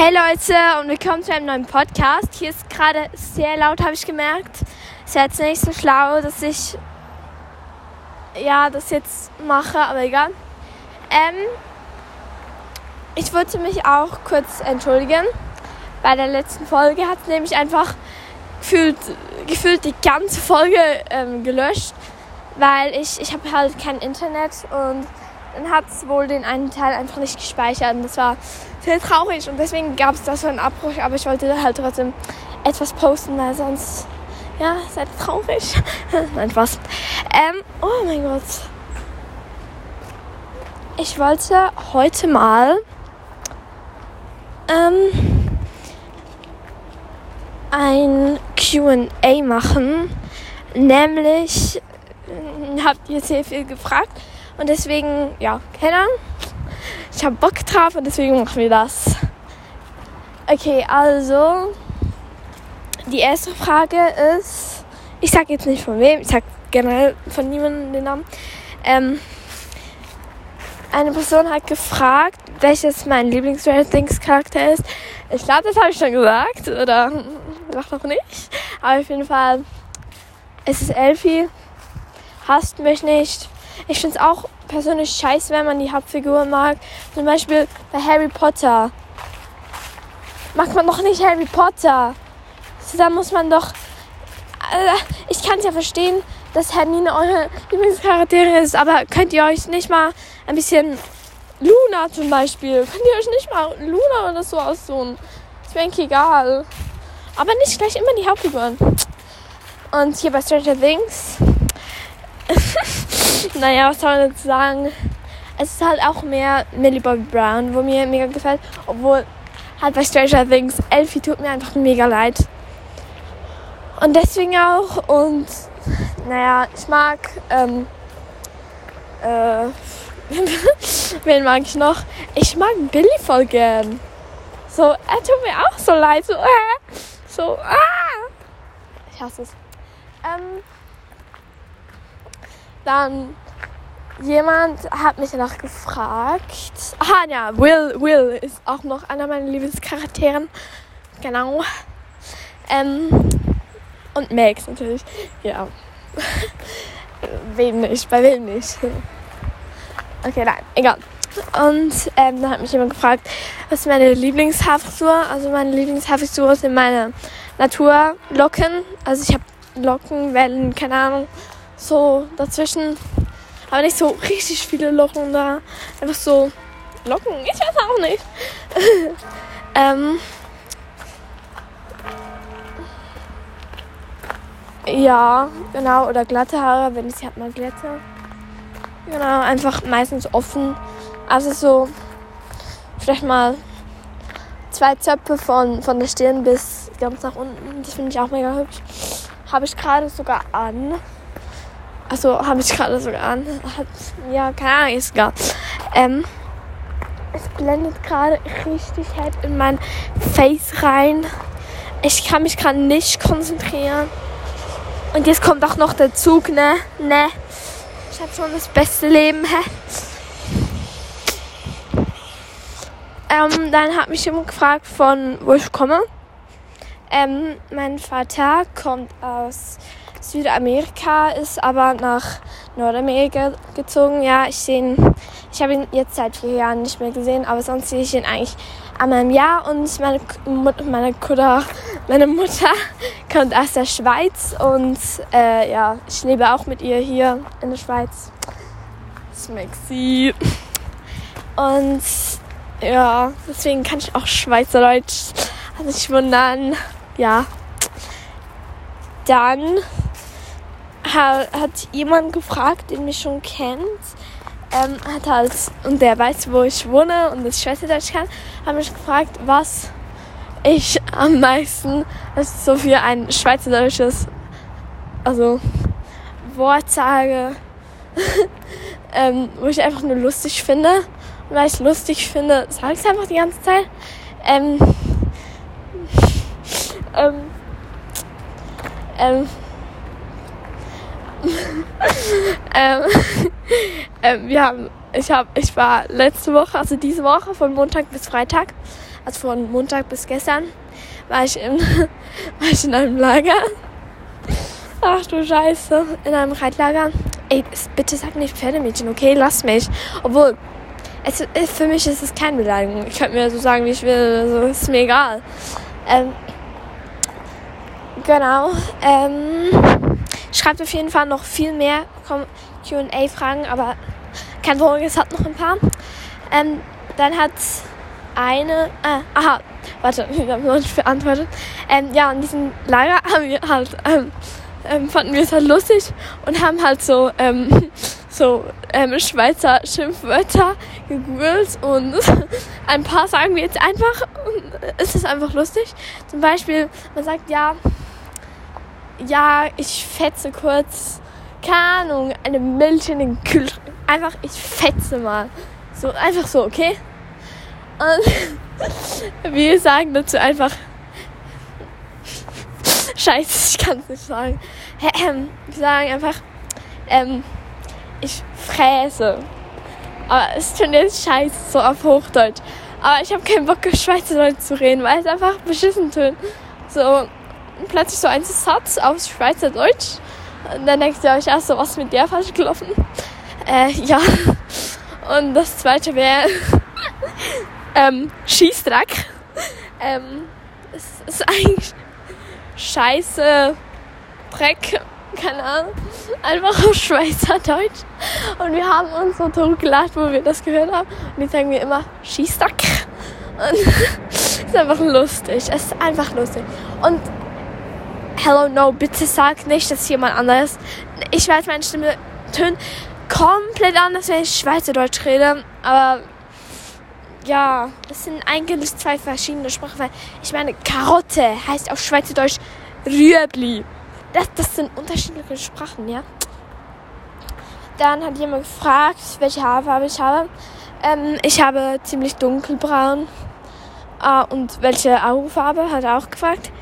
Hey Leute und willkommen zu einem neuen Podcast. Hier ist gerade sehr laut, habe ich gemerkt. Ist jetzt nicht so schlau, dass ich ja das jetzt mache, aber egal. Ähm, ich wollte mich auch kurz entschuldigen. Bei der letzten Folge hat nämlich einfach gefühlt, gefühlt die ganze Folge ähm, gelöscht, weil ich, ich habe halt kein Internet und dann hat es wohl den einen Teil einfach nicht gespeichert und das war sehr traurig und deswegen gab es da so einen Abbruch, aber ich wollte halt trotzdem etwas posten, weil sonst, ja, seid traurig. Nein, Spaß. Ähm, oh mein Gott. Ich wollte heute mal ähm, ein QA machen, nämlich habt ihr sehr viel gefragt und deswegen, ja, keine Ahnung. Ich habe Bock drauf und deswegen machen wir das. Okay, also die erste Frage ist, ich sage jetzt nicht von wem, ich sage generell von niemandem den Namen. Ähm, eine Person hat gefragt, welches mein lieblings Things Charakter ist. Ich glaube, das habe ich schon gesagt oder doch noch nicht. Aber auf jeden Fall, es ist Elfie. Hasst mich nicht. Ich finde es auch persönlich scheiße, wenn man die Hauptfigur mag. Zum Beispiel bei Harry Potter. Mag man doch nicht Harry Potter. Da muss man doch. Äh, ich kann es ja verstehen, dass Hermine eure Lieblingscharaktere ist, aber könnt ihr euch nicht mal ein bisschen Luna zum Beispiel, könnt ihr euch nicht mal Luna oder so aussuchen? Ist mir eigentlich egal. Aber nicht gleich immer die Hauptfiguren. Und hier bei Stranger Things naja, was soll man dazu sagen? Es ist halt auch mehr Millie Bobby Brown, wo mir mega gefällt. Obwohl halt bei Stranger Things Elfie tut mir einfach mega leid. Und deswegen auch. Und naja, ich mag. Ähm, äh, wen mag ich noch? Ich mag Billy voll gern. So, er tut mir auch so leid. So, äh, so, ah. Ich hasse es. Ähm, dann jemand hat mich noch gefragt. Aha, ja, Will, Will ist auch noch einer meiner Lieblingscharakteren. Genau. Ähm, und Max natürlich. Ja. wem nicht, bei wem nicht. Okay, nein, egal. Und ähm, dann hat mich jemand gefragt, was ist meine Lieblingshaarfrisur? Also meine Lieblingshaarfrisur sind meine Naturlocken. Also ich habe Locken, Wellen, keine Ahnung so dazwischen. Aber nicht so richtig viele Locken da. Einfach so Locken, ich weiß auch nicht. ähm, ja, genau. Oder glatte Haare, wenn ich sie halt mal glätte. Genau, einfach meistens offen. Also so vielleicht mal zwei Zöpfe von, von der Stirn bis ganz nach unten. Das finde ich auch mega hübsch. Habe ich gerade sogar an. Achso, habe ich gerade sogar an. Hat, ja, keine Ahnung, ist egal. Ähm, es blendet gerade richtig hart in mein Face rein. Ich kann mich gerade nicht konzentrieren. Und jetzt kommt auch noch der Zug, ne? Ne. Ich habe schon das beste Leben, hä? Ähm, dann hat mich jemand gefragt, von wo ich komme. Ähm, mein Vater kommt aus Südamerika, ist aber nach Nordamerika gezogen. Ja, ich sehe ihn, ich habe ihn jetzt seit vier Jahren nicht mehr gesehen, aber sonst sehe ich ihn eigentlich einmal im Jahr und meine, meine, Mutter, meine Mutter kommt aus der Schweiz und äh, ja, ich lebe auch mit ihr hier in der Schweiz. Smexy. Und ja, deswegen kann ich auch Schweizerdeutsch. Also ich wundern. Ja. Dann hat jemand gefragt, den mich schon kennt. Ähm, hat halt, und der weiß, wo ich wohne und das Schweizerdeutsch kann, hat mich gefragt, was ich am meisten, also so für ein schweizerdeutsches, also Wort sage, ähm, wo ich einfach nur lustig finde. Und weil ich es lustig finde, sage ich es einfach die ganze Zeit. Ähm, ähm, ähm, ähm, ähm, wir haben, ich habe, ich war letzte Woche, also diese Woche von Montag bis Freitag, also von Montag bis gestern, war ich, im, war ich in einem Lager. Ach du Scheiße, in einem Reitlager. Ey, bitte sag nicht Pferdemädchen, okay? Lass mich. Obwohl, es, für mich ist es keine Beleidigung. Ich könnte mir so sagen, wie ich will. Also, ist mir egal. Ähm, genau. Ähm, schreibt auf jeden Fall noch viel mehr QA-Fragen, aber kein Sorge, es hat noch ein paar. Ähm, dann hat eine. Äh, aha, warte, wir haben noch nicht beantwortet. Ähm, ja, in diesem Lager haben wir halt. Ähm, ähm, fanden wir es halt lustig und haben halt so, ähm, so ähm, Schweizer Schimpfwörter gegoogelt und ein paar sagen wir jetzt einfach. Es ist einfach lustig. Zum Beispiel, man sagt ja, ja, ich fetze kurz, keine Ahnung, eine Milch in den Kühlschrank. Einfach, ich fetze mal. So, einfach so, okay? Und wir sagen dazu einfach, Scheiße, ich kann es nicht sagen. Ähm, wir sagen einfach, ähm, ich fräse. Aber es ist jetzt scheiße, so auf Hochdeutsch. Aber ich habe keinen Bock, auf Schweizerdeutsch zu reden, weil es einfach beschissen tönt. So, plötzlich so ein Satz auf Schweizerdeutsch. Und dann denkt ihr euch erst so, was mit der falsch gelaufen? Äh, ja. Und das zweite wäre ähm, Schießdreck. Ähm, es ist eigentlich Scheiße, Dreck, keine Ahnung, einfach auf Schweizerdeutsch. Und wir haben uns so totgelacht, wo wir das gehört haben. Und jetzt sagen wir immer Schießdreck. Und es ist einfach lustig. Es ist einfach lustig. Und Hello, no, bitte sag nicht, dass jemand anderes. Ich weiß, meine Stimme tönt komplett anders, wenn ich Schweizerdeutsch rede. Aber ja, das sind eigentlich zwei verschiedene Sprachen. Weil ich meine, Karotte heißt auf Schweizerdeutsch Rüebli. Das, das sind unterschiedliche Sprachen, ja. Dann hat jemand gefragt, welche Haarfarbe ich habe. Ähm, ich habe ziemlich dunkelbraun. Ah, und welche Augenfarbe hat er auch gefragt.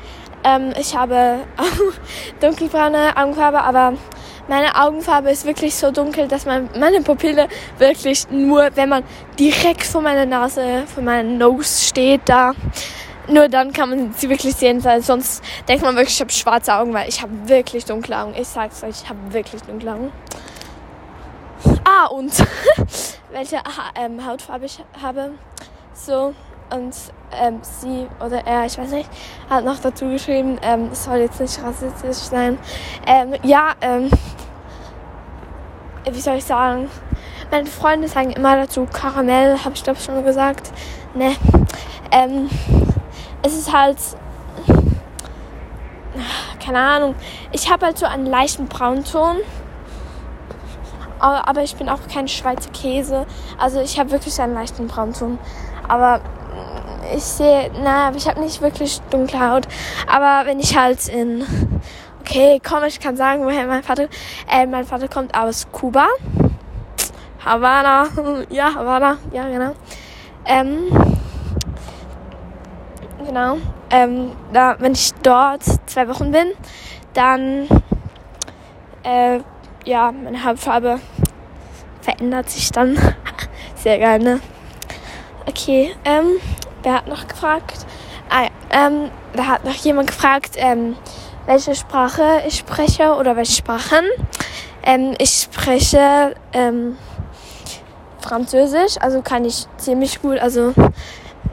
Ähm, ich habe auch dunkelbraune Augenfarbe, aber meine Augenfarbe ist wirklich so dunkel, dass man meine Pupille wirklich nur, wenn man direkt vor meiner Nase, vor meiner Nose steht, da, nur dann kann man sie wirklich sehen, weil sonst denkt man wirklich, ich habe schwarze Augen, weil ich habe wirklich dunkle Augen. Ich sag's euch, ich habe wirklich dunkle Augen. Ah, und welche ähm, Hautfarbe ich habe. So, und ähm, sie oder er, ich weiß nicht, hat noch dazu geschrieben, ähm, es soll jetzt nicht rassistisch sein. Ähm, ja, ähm, wie soll ich sagen? Meine Freunde sagen immer dazu Karamell, habe ich glaube schon gesagt. Ne. Ähm, es ist halt, keine Ahnung. Ich habe halt so einen leichten Braunton. Aber, ich bin auch kein Schweizer Käse. Also ich habe wirklich einen leichten Braunton. Aber ich sehe, na, ich habe nicht wirklich dunkle Haut. Aber wenn ich halt in, okay, komm, ich kann sagen, woher mein Vater, äh, mein Vater kommt aus Kuba. Havana, ja, Havana, ja, genau. Ähm, genau. Ähm, da, wenn ich dort zwei Wochen bin, dann, äh, ja, meine Hautfarbe verändert sich dann. Sehr geil, ne? Okay, ähm, Wer hat noch gefragt? Ah, ja, ähm, da hat noch jemand gefragt, ähm, welche Sprache ich spreche oder welche Sprachen. Ähm, ich spreche ähm, Französisch, also kann ich ziemlich gut. Also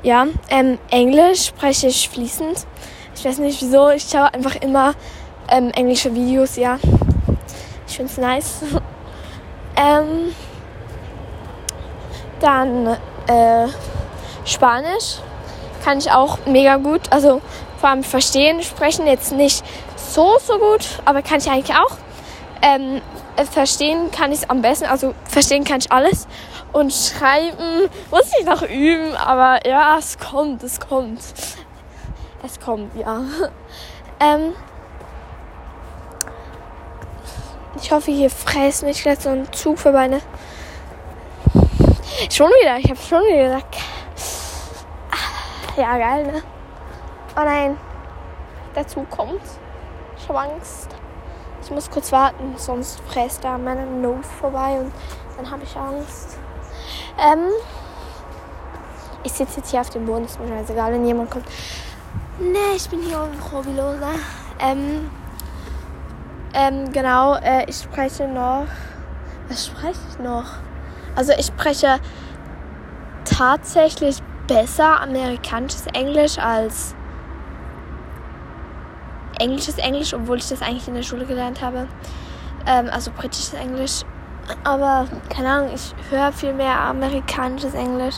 ja, ähm, Englisch spreche ich fließend. Ich weiß nicht wieso, ich schaue einfach immer ähm, englische Videos, ja. Ich finde es nice. ähm, dann äh, Spanisch kann ich auch mega gut. Also vor allem verstehen, sprechen jetzt nicht so, so gut, aber kann ich eigentlich auch. Ähm, verstehen kann ich es am besten, also verstehen kann ich alles. Und schreiben muss ich noch üben, aber ja, es kommt, es kommt. Es kommt, ja. Ähm, ich hoffe, hier fräst nicht gleich so ein Zug vorbei, ne? Schon wieder, ich habe schon wieder gesagt. Ja, geil, ne? Oh nein. Dazu kommt. Angst. Ich muss kurz warten, sonst fräst da meine Nose vorbei und dann habe ich Angst. Ähm, Ich sitze jetzt hier auf dem Boden, ist mir scheißegal, wenn jemand kommt. Nee, ich bin hier auf Hobbyloser. Ähm, ähm, genau, äh, ich spreche noch. Was spreche ich noch? Also ich spreche tatsächlich besser amerikanisches Englisch als englisches Englisch, obwohl ich das eigentlich in der Schule gelernt habe. Ähm, also britisches Englisch. Aber keine Ahnung, ich höre viel mehr amerikanisches Englisch.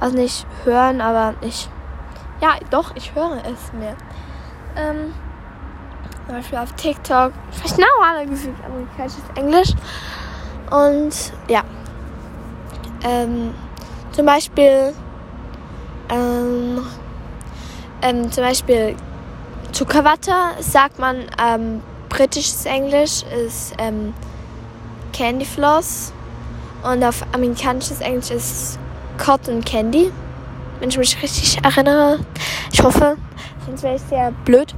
Also nicht hören, aber ich. Ja, doch, ich höre es mehr. Ähm, zum Beispiel auf TikTok sprechen auch alle gefühlt amerikanisches Englisch. Und ja. Ähm, zum Beispiel. Ähm, ähm, zum Beispiel Zuckerwatte sagt man ähm, britisches Englisch ist ähm, Candy Floss und auf amerikanisches Englisch ist Cotton Candy, wenn ich mich richtig erinnere. Ich hoffe, sonst wäre ich sehr blöd.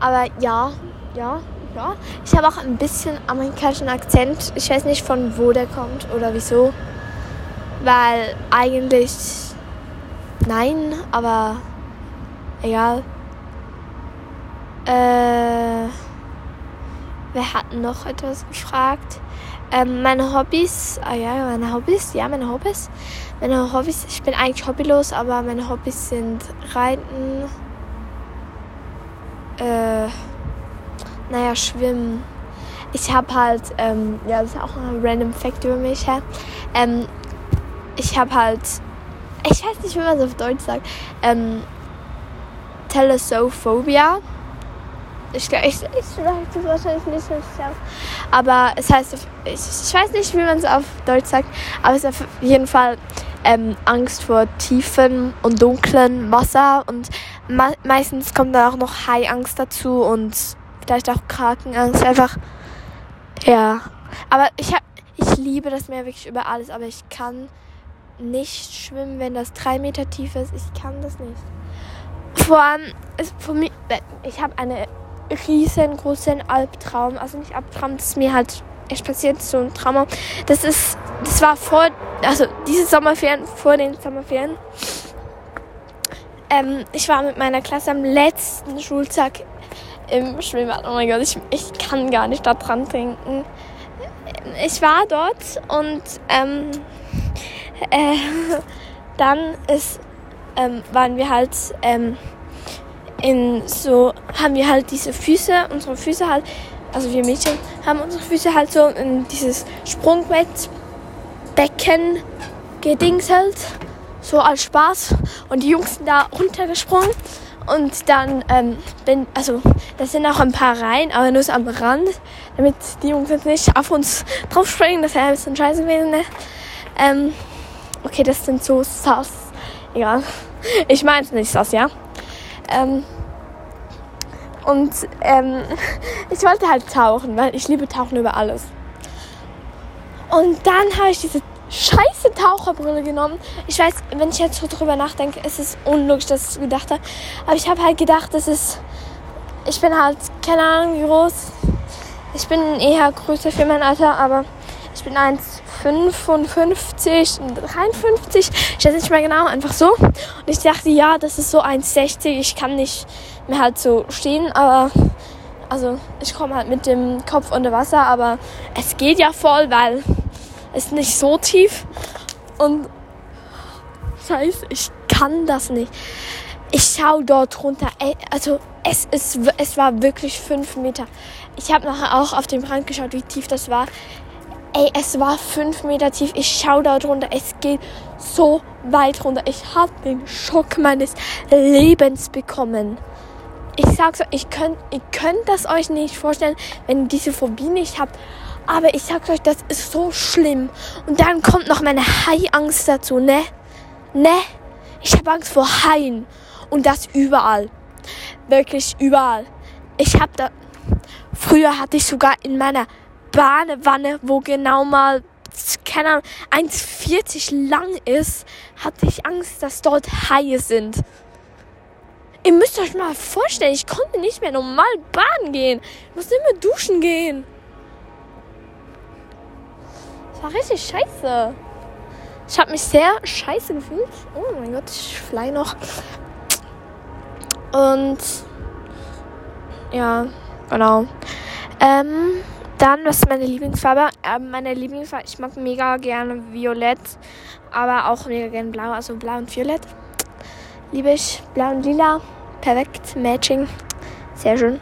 Aber ja, ja, ja. Ich habe auch ein bisschen amerikanischen Akzent. Ich weiß nicht von wo der kommt oder wieso. Weil eigentlich nein, aber egal. Äh, wer hat noch etwas gefragt? Ähm, meine Hobbys, ah ja, meine Hobbys, ja, meine Hobbys. Meine Hobbys, ich bin eigentlich hobbylos, aber meine Hobbys sind Reiten, äh, naja, Schwimmen. Ich habe halt, ähm, ja, das ist auch ein random Fact über mich, ja. Ähm, ich habe halt, ich weiß nicht, wie man es auf Deutsch sagt, ähm, Telesophobia ich, ich, ich sage das wahrscheinlich nicht richtig aus. Aber es heißt, ich, ich weiß nicht, wie man es auf Deutsch sagt, aber es ist auf jeden Fall ähm, Angst vor tiefen und dunklen Wasser. Und me meistens kommt da auch noch Haiangst dazu und vielleicht auch Krakenangst. Einfach, ja. Aber ich, hab, ich liebe das Meer wirklich über alles, aber ich kann nicht schwimmen, wenn das drei Meter tief ist. Ich kann das nicht. Vor allem, ist für mich, ich habe eine riesengroßen Albtraum. Also nicht Albtraum, das ist mir halt echt passiert, so ein Trauma. Das ist, das war vor, also diese Sommerferien, vor den Sommerferien. Ähm, ich war mit meiner Klasse am letzten Schultag im Schwimmbad. Oh mein Gott, ich, ich kann gar nicht da dran denken. Ich war dort und ähm, äh, dann ist, ähm, waren wir halt ähm, in so haben wir halt diese Füße, unsere Füße halt, also wir Mädchen haben unsere Füße halt so in dieses Sprungbettbecken gedingselt, so als Spaß. Und die Jungs sind da runtergesprungen und dann, ähm, bin, also da sind auch ein paar rein, aber nur so am Rand, damit die Jungs jetzt nicht auf uns drauf springen, das wäre ein bisschen scheiße gewesen, ne? Ähm, okay, das sind so Sass. Egal. Ich meine es nicht Sass, ja? Ähm, und ähm, ich wollte halt tauchen, weil ich liebe Tauchen über alles. Und dann habe ich diese scheiße Taucherbrille genommen. Ich weiß, wenn ich jetzt so drüber nachdenke, ist es unlogisch, dass ich es gedacht habe. Aber ich habe halt gedacht, das ist. Ich bin halt, keine Ahnung, wie groß. Ich bin eher größer für mein Alter, aber ich bin 1,55, 53, ich weiß nicht mehr genau, einfach so. Und ich dachte, ja, das ist so 1,60, ich kann nicht mehr halt so stehen, aber also ich komme halt mit dem Kopf unter Wasser, aber es geht ja voll, weil es nicht so tief und scheiße, ich kann das nicht. Ich schau dort runter, also es, ist, es war wirklich fünf Meter. Ich habe nachher auch auf den Rand geschaut, wie tief das war. Ey, es war fünf Meter tief. Ich schau da drunter. Es geht so weit runter. Ich habe den Schock meines Lebens bekommen ich sag's euch, ich könnt, ihr könnt das euch nicht vorstellen, wenn ihr diese Phobie nicht habt. Aber ich sag's euch, das ist so schlimm. Und dann kommt noch meine Haiangst dazu, ne? Ne? Ich habe Angst vor Haien. Und das überall. Wirklich überall. Ich hab da. Früher hatte ich sogar in meiner Badewanne, wo genau mal, keine Ahnung, 1,40 lang ist, hatte ich Angst, dass dort Haie sind. Ihr müsst euch mal vorstellen, ich konnte nicht mehr normal baden gehen. Ich musste immer duschen gehen. Das war richtig scheiße. Ich habe mich sehr scheiße gefühlt. Oh mein Gott, ich fly noch. Und ja, genau. Ähm, dann, was ist meine Lieblingsfarbe? Ähm, meine Lieblingsfarbe, ich mag mega gerne Violett, aber auch mega gerne Blau, also Blau und Violett. Liebe ich. Blau und Lila, perfekt, Matching, sehr schön.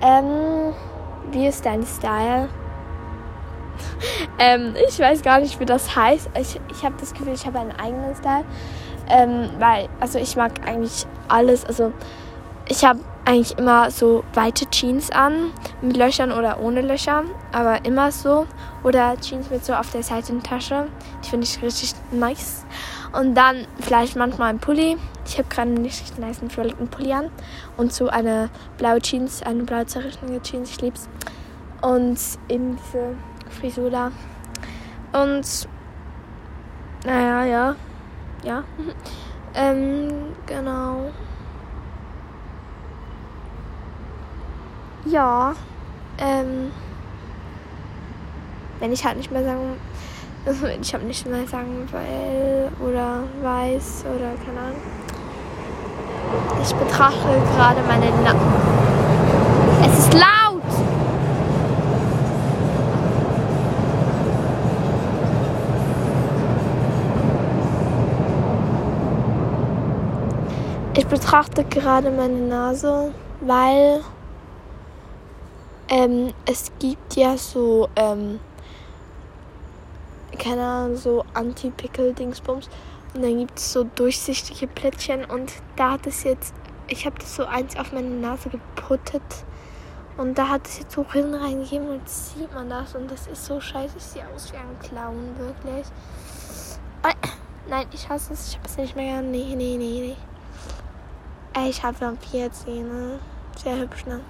Ähm, wie ist dein Style? ähm, ich weiß gar nicht, wie das heißt. Ich, ich habe das Gefühl, ich habe einen eigenen Style. Ähm, weil, also ich mag eigentlich alles. Also ich habe eigentlich immer so weite Jeans an, mit Löchern oder ohne Löcher, aber immer so. Oder Jeans mit so auf der Seitentasche. Die finde ich richtig nice. Und dann vielleicht manchmal ein Pulli. Ich habe gerade einen richtig nice violetten Pulli an. Und so eine blaue Jeans, eine blaue zerrichtete Jeans. Ich lieb's. Und eben diese Frisur da. Und naja, ja. Ja. ähm, genau. Ja. Ähm. Wenn ich halt nicht mehr sagen. Wenn ich halt nicht mehr sagen will oder weiß oder keine Ahnung. Ich betrachte gerade meine Na Es ist laut! Ich betrachte gerade meine Nase, weil ähm, es gibt ja so, ähm, keine Ahnung, so Anti-Pickel-Dingsbums. Und dann gibt es so durchsichtige Plättchen und da hat es jetzt, ich habe das so eins auf meine Nase geputtet. Und da hat es jetzt so Rillen reingegeben und sieht man das und das ist so scheiße. Ich sehe aus wie ein Clown, wirklich. Äh, nein, ich hasse es. Ich habe es nicht mehr. Nee, nee, nee, nee. Ich habe Vampirzähne. Sehr hübsch, ne?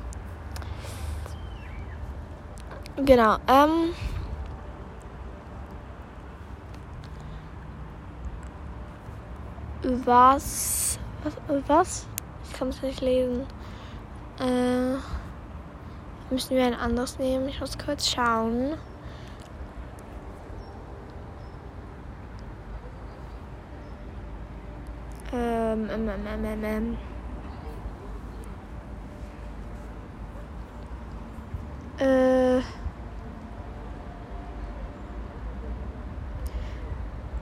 Genau, ähm. Was? Was? Ich kann es nicht lesen. Äh. Müssen wir ein anderes nehmen? Ich muss kurz schauen. Ähm, ähm, ähm, ähm, ähm. ähm. Äh.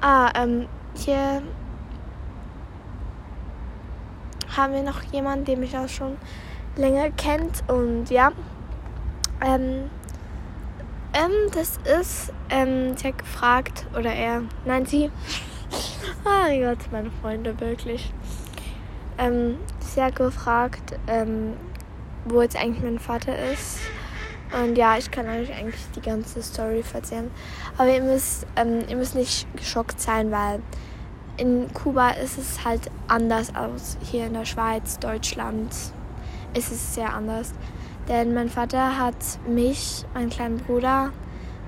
Ah, ähm, hier haben wir noch jemanden, der mich auch schon länger kennt. Und ja, ähm, ähm, das ist, ähm, sie hat gefragt, oder er, nein, sie. oh mein Gott, meine Freunde, wirklich. Ähm, sie hat gefragt, ähm, wo jetzt eigentlich mein Vater ist. Und ja, ich kann euch eigentlich die ganze Story erzählen. Aber ihr müsst, ähm, ihr müsst nicht geschockt sein, weil in Kuba ist es halt anders als hier in der Schweiz, Deutschland. Ist es sehr anders. Denn mein Vater hat mich, meinen kleinen Bruder,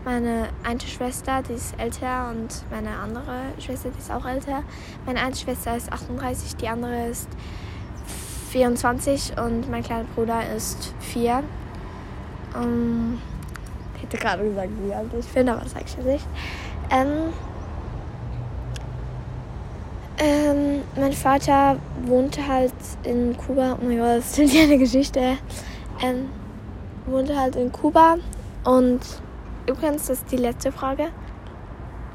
meine eine Schwester, die ist älter und meine andere Schwester, die ist auch älter. Meine eine Schwester ist 38, die andere ist 24 und mein kleiner Bruder ist 4. Ähm, ich hätte gerade gesagt, wie alt ich bin, aber das sage ich jetzt nicht. Ähm, ähm, mein Vater wohnte halt in Kuba. Oh mein Gott, das ist ja eine Geschichte. Ähm, wohnte halt in Kuba. Und übrigens, das ist die letzte Frage.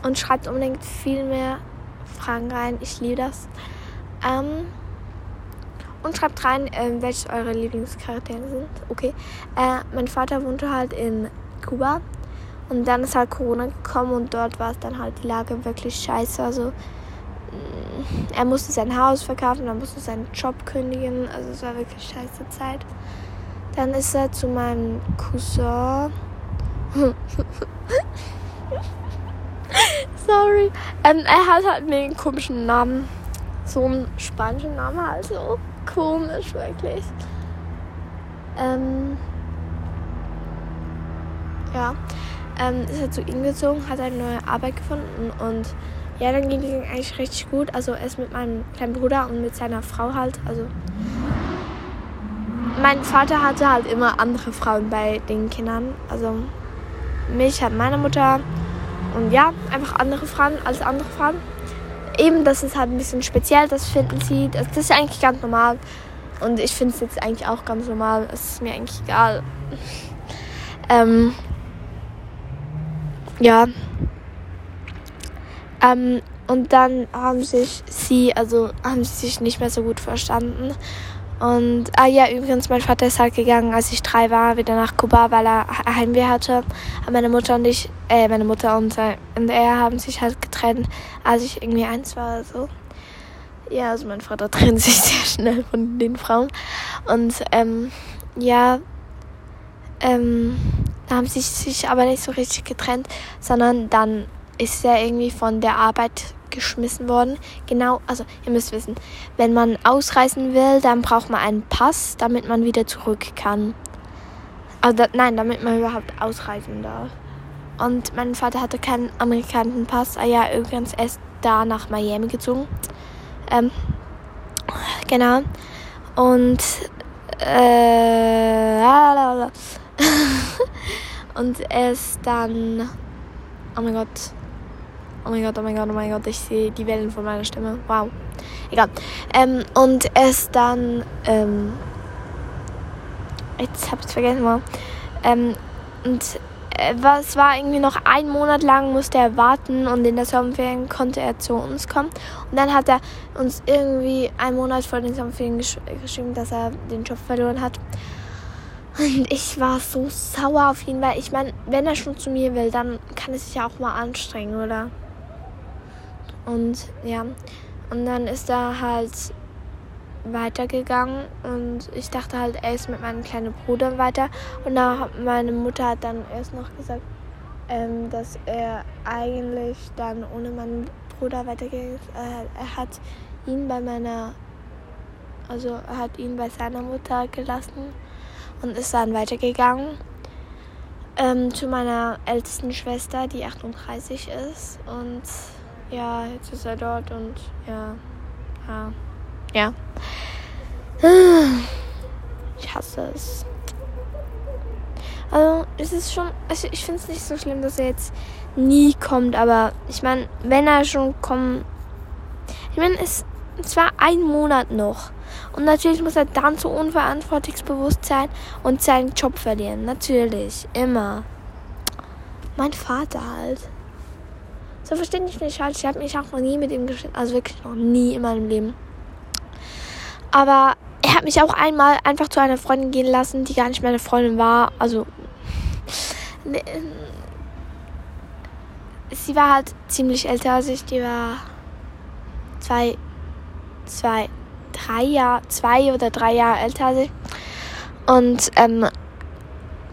Und schreibt unbedingt viel mehr Fragen rein. Ich liebe das. Ähm, und schreibt rein, äh, welche eure Lieblingscharaktere sind. Okay. Äh, mein Vater wohnte halt in Kuba. Und dann ist halt Corona gekommen und dort war es dann halt die Lage wirklich scheiße. Also mm, er musste sein Haus verkaufen, er musste seinen Job kündigen. Also es war wirklich scheiße Zeit. Dann ist er zu meinem Cousin. Sorry. Ähm, er hat halt einen komischen Namen. So einen spanischen Namen halt so komisch, wirklich. Ähm, ja, ähm, ist er zu ihm gezogen, hat eine neue Arbeit gefunden und ja, dann ging es ihm eigentlich richtig gut. Also er ist mit meinem kleinen Bruder und mit seiner Frau halt, also mein Vater hatte halt immer andere Frauen bei den Kindern. Also mich hat meine Mutter und ja, einfach andere Frauen als andere Frauen. Eben, das ist halt ein bisschen speziell, das finden sie. Das, ist eigentlich ganz normal. Und ich finde es jetzt eigentlich auch ganz normal. Es ist mir eigentlich egal. ähm, ja. Ähm, und dann haben sich sie, also haben sie sich nicht mehr so gut verstanden. Und, ah ja, übrigens, mein Vater ist halt gegangen, als ich drei war, wieder nach Kuba, weil er Heimweh hatte. Aber meine Mutter und ich, äh, meine Mutter und, äh, und er haben sich halt getrennt, als ich irgendwie eins war oder so. Ja, also mein Vater trennt sich sehr schnell von den Frauen. Und, ähm, ja, ähm, da haben sie sich aber nicht so richtig getrennt, sondern dann ist er irgendwie von der Arbeit geschmissen worden. Genau, also ihr müsst wissen, wenn man ausreisen will, dann braucht man einen Pass, damit man wieder zurück kann. Also da, nein, damit man überhaupt ausreisen darf. Und mein Vater hatte keinen amerikanischen Pass. Ah ja, übrigens erst da nach Miami gezogen. Ähm, genau. Und äh, und er ist dann oh mein Gott Oh mein Gott, oh mein Gott, oh mein Gott, ich sehe die Wellen von meiner Stimme. Wow. Egal. Ähm, und es dann, ähm, jetzt hab ich vergessen mal. Ähm, und äh, es war irgendwie noch ein Monat lang musste er warten und in der Sommerferien konnte er zu uns kommen. Und dann hat er uns irgendwie einen Monat vor den Sommerferien gesch geschrieben, dass er den Job verloren hat. Und ich war so sauer auf ihn, weil ich meine, wenn er schon zu mir will, dann kann er sich ja auch mal anstrengen, oder? Und ja, und dann ist er halt weitergegangen und ich dachte halt, er ist mit meinem kleinen Bruder weiter. Und da meine Mutter hat dann erst noch gesagt, ähm, dass er eigentlich dann ohne meinen Bruder weitergegangen ist. Äh, er hat ihn bei meiner, also er hat ihn bei seiner Mutter gelassen und ist dann weitergegangen. Ähm, zu meiner ältesten Schwester, die 38 ist und ja, jetzt ist er dort und ja, ja, ja. Ich hasse es. Also, es ist schon, also ich finde es nicht so schlimm, dass er jetzt nie kommt, aber ich meine, wenn er schon kommt, ich meine, es, es war ein Monat noch. Und natürlich muss er dann so unverantwortungsbewusst sein und seinen Job verlieren. Natürlich, immer. Mein Vater halt. So verstehe ich nicht halt. Ich habe mich auch noch nie mit ihm gestritten. Also wirklich noch nie in meinem Leben. Aber er hat mich auch einmal einfach zu einer Freundin gehen lassen, die gar nicht meine Freundin war. Also. Ne, sie war halt ziemlich älter als ich. Die war zwei, zwei, drei Jahre, zwei oder drei Jahre älter als ich. Und ähm,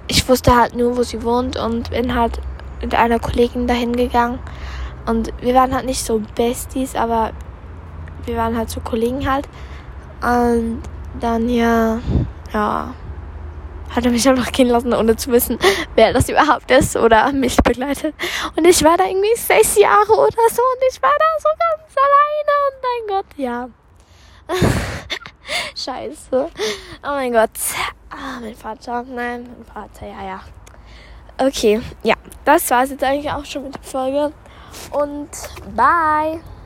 ich wusste halt nur, wo sie wohnt und bin halt mit einer Kollegin dahin gegangen. Und wir waren halt nicht so Besties, aber wir waren halt so Kollegen halt. Und dann ja, ja, hat er mich einfach gehen lassen, ohne zu wissen, wer das überhaupt ist oder mich begleitet. Und ich war da irgendwie sechs Jahre oder so und ich war da so ganz alleine und mein Gott, ja. Scheiße. Oh mein Gott. Ah, mein Vater. Nein, mein Vater, ja, ja. Okay, ja. Das war es jetzt eigentlich auch schon mit der Folge und bye.